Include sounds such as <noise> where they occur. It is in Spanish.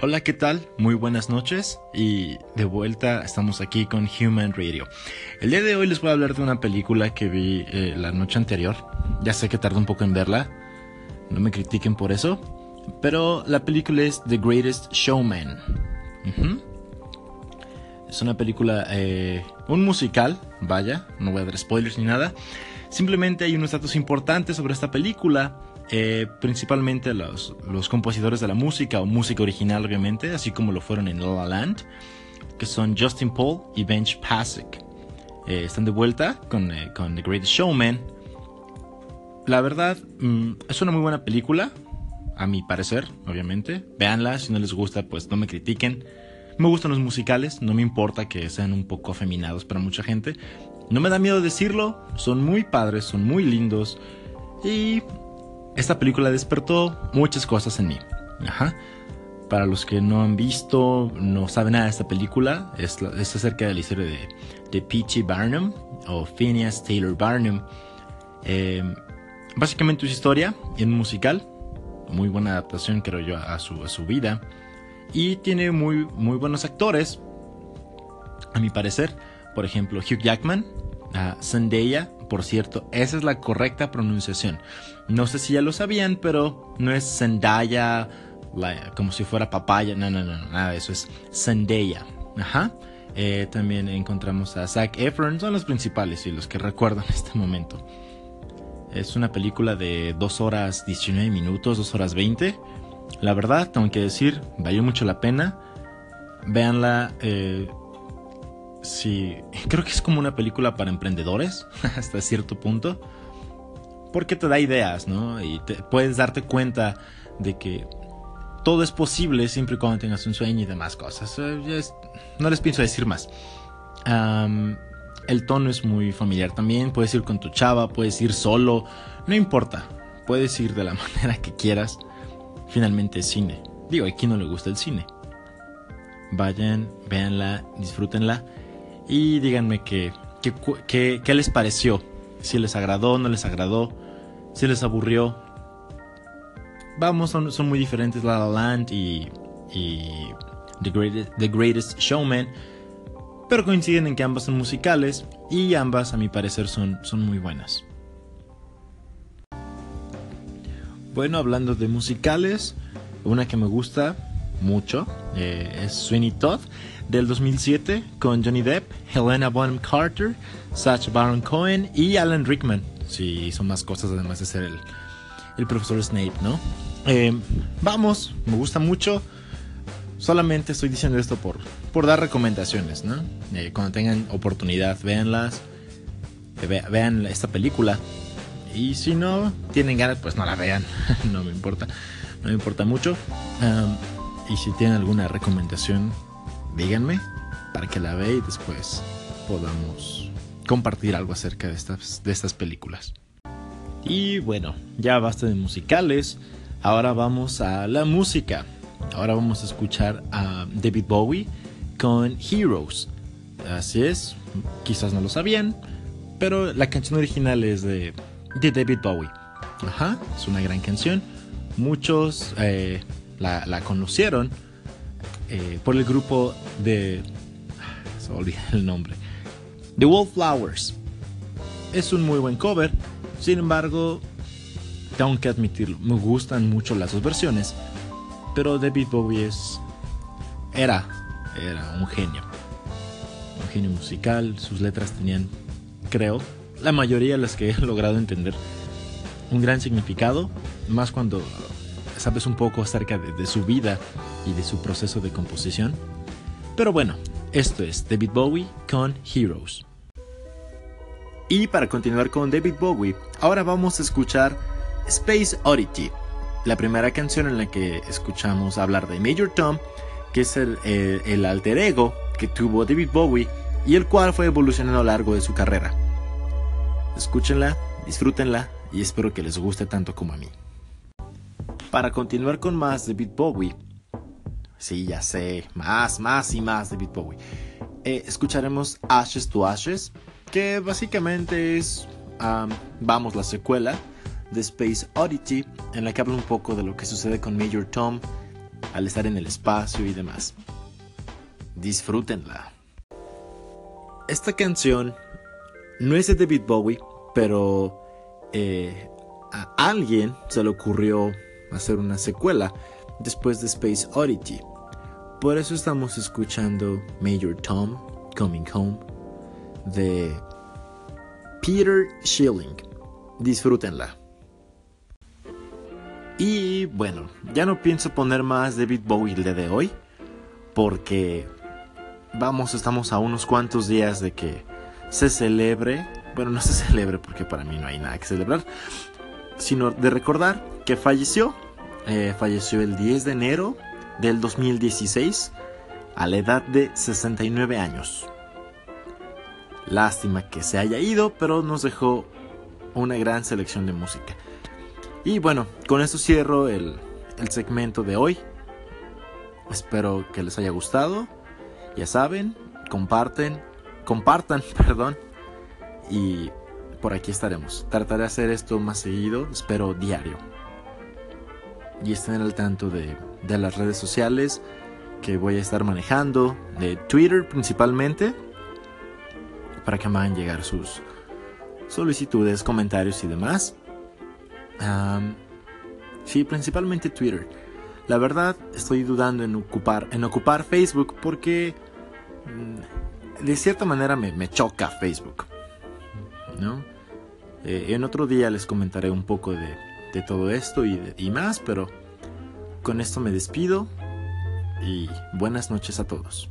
Hola, ¿qué tal? Muy buenas noches y de vuelta estamos aquí con Human Radio. El día de hoy les voy a hablar de una película que vi eh, la noche anterior. Ya sé que tardé un poco en verla, no me critiquen por eso, pero la película es The Greatest Showman. Es una película, eh, un musical, vaya, no voy a dar spoilers ni nada. Simplemente hay unos datos importantes sobre esta película eh, principalmente los, los, compositores de la música o música original obviamente, así como lo fueron en La La Land, que son Justin Paul y Bench Pasek. Eh, están de vuelta con, eh, con, The Greatest Showman. La verdad, mm, es una muy buena película, a mi parecer, obviamente. Véanla, si no les gusta, pues no me critiquen. Me gustan los musicales, no me importa que sean un poco afeminados para mucha gente. No me da miedo decirlo, son muy padres, son muy lindos. Y esta película despertó muchas cosas en mí. Para los que no han visto, no saben nada de esta película, es, acerca de la historia de, de Peachy Barnum o Phineas Taylor Barnum. Eh, básicamente es historia en musical, muy buena adaptación creo yo a su, a su vida. Y tiene muy, muy buenos actores, a mi parecer. Por ejemplo, Hugh Jackman, Zendaya, por cierto, esa es la correcta pronunciación. No sé si ya lo sabían, pero no es Zendaya como si fuera papaya. No, no, no, nada de eso. Es Zendaya. Ajá. Eh, también encontramos a Zac Efron. Son los principales y los que recuerdo en este momento. Es una película de 2 horas 19 minutos, 2 horas 20. La verdad, tengo que decir, valió mucho la pena. Véanla. Eh, sí, <laughs> creo que es como una película para emprendedores, <laughs> hasta cierto punto. Porque te da ideas, ¿no? Y puedes darte cuenta de que todo es posible siempre y cuando tengas un sueño y demás cosas. Eh, no les pienso decir más. el tono es muy familiar también. Puedes ir con tu chava, puedes ir solo, no importa. Puedes ir de la <laughs> manera que quieras. Finalmente es cine. Digo, a quien no le gusta el cine. Vayan, véanla, disfrútenla y díganme qué, qué, les pareció. Si les agradó, no les agradó, si les aburrió. Vamos, son, son muy diferentes La La Land y, The, Greatest, The Greatest Showman. Pero coinciden en que ambas son musicales y ambas a mi parecer son, son muy buenas. Bueno, hablando de musicales, una que me gusta mucho eh, es Sweeney Todd del 2007 con Johnny Depp, Helena Bonham Carter, Sacha Baron Cohen y Alan Rickman. Sí, hizo más cosas además de ser el, el profesor Snape, ¿no? Eh, vamos, me gusta mucho. Solamente estoy diciendo esto por, por dar recomendaciones, ¿no? Eh, cuando tengan oportunidad, véanlas. Eh, vean esta película. Y si no tienen ganas, pues no la vean. <laughs> no me importa. No me importa mucho. y si tienen alguna recomendación, díganme para que la vea y después podamos compartir algo acerca de estas, de estas películas. Y bueno, ya basta de musicales, ahora vamos a la música. Ahora vamos a escuchar a David Bowie con Heroes. Así es, quizás no lo sabían, pero la canción original es de, de David Bowie. Ajá, es una gran canción. Muchos eh, la, la conocieron eh, por el grupo de... Se me olvida el nombre. The Wallflowers. Es un muy buen cover, sin embargo, tengo que admitirlo, me gustan mucho las dos versiones, pero David Bowie es... Era, era un genio. Un genio musical, sus letras tenían, creo, la mayoría de las que he <laughs> logrado entender, un gran significado, más cuando sabes un poco acerca de, su vida y de su proceso de composición. Pero bueno, esto es David Bowie con Heroes. Y para continuar con David Bowie, ahora vamos a escuchar Space Oddity, la primera canción en la que escuchamos hablar de Major Tom, que es el, el alter ego que tuvo David Bowie y el cual fue evolucionando a lo largo de su carrera. Escúchenla, disfrútenla y espero que les guste tanto como a mí. Para continuar con más de David Bowie, sí, ya sé, más, más y más de David Bowie, eh, escucharemos Ashes to Ashes, que básicamente es, vamos, la secuela de Space Oddity, en la que habla un poco de lo que sucede con Major Tom al estar en el espacio y demás. Disfrútenla. Esta canción no es de David Bowie, pero eh, a alguien se le ocurrió hacer una secuela después de Space Oddity. Por eso estamos escuchando Major Tom, Coming Home, de Peter Schilling. Disfrútenla. Y bueno, ya no pienso poner más David Bowie el día de hoy, porque vamos, estamos a unos cuantos días de que se celebre, bueno, no se celebre porque para mí no hay nada que celebrar, sino de recordar que falleció, eh, falleció el 10 de enero del 2016 a la edad de 69 años. Lástima que se haya ido, pero nos dejó una gran selección de música. Y bueno, con esto cierro el, el segmento de hoy. Espero que les haya gustado. Ya saben, comparten, compartan, <laughs> perdón. Y por aquí estaremos. Trataré de hacer esto más seguido, espero diario. Y estén al tanto de, de las redes sociales que voy a estar manejando, de Twitter principalmente, para que me hagan llegar sus solicitudes, comentarios y demás. sí, principalmente Twitter. La verdad, estoy dudando en ocupar, en ocupar Facebook porque mm, de cierta manera me, choca Facebook. Eh, en otro día les comentaré un poco de, todo esto y más, pero con esto me despido y buenas noches a todos.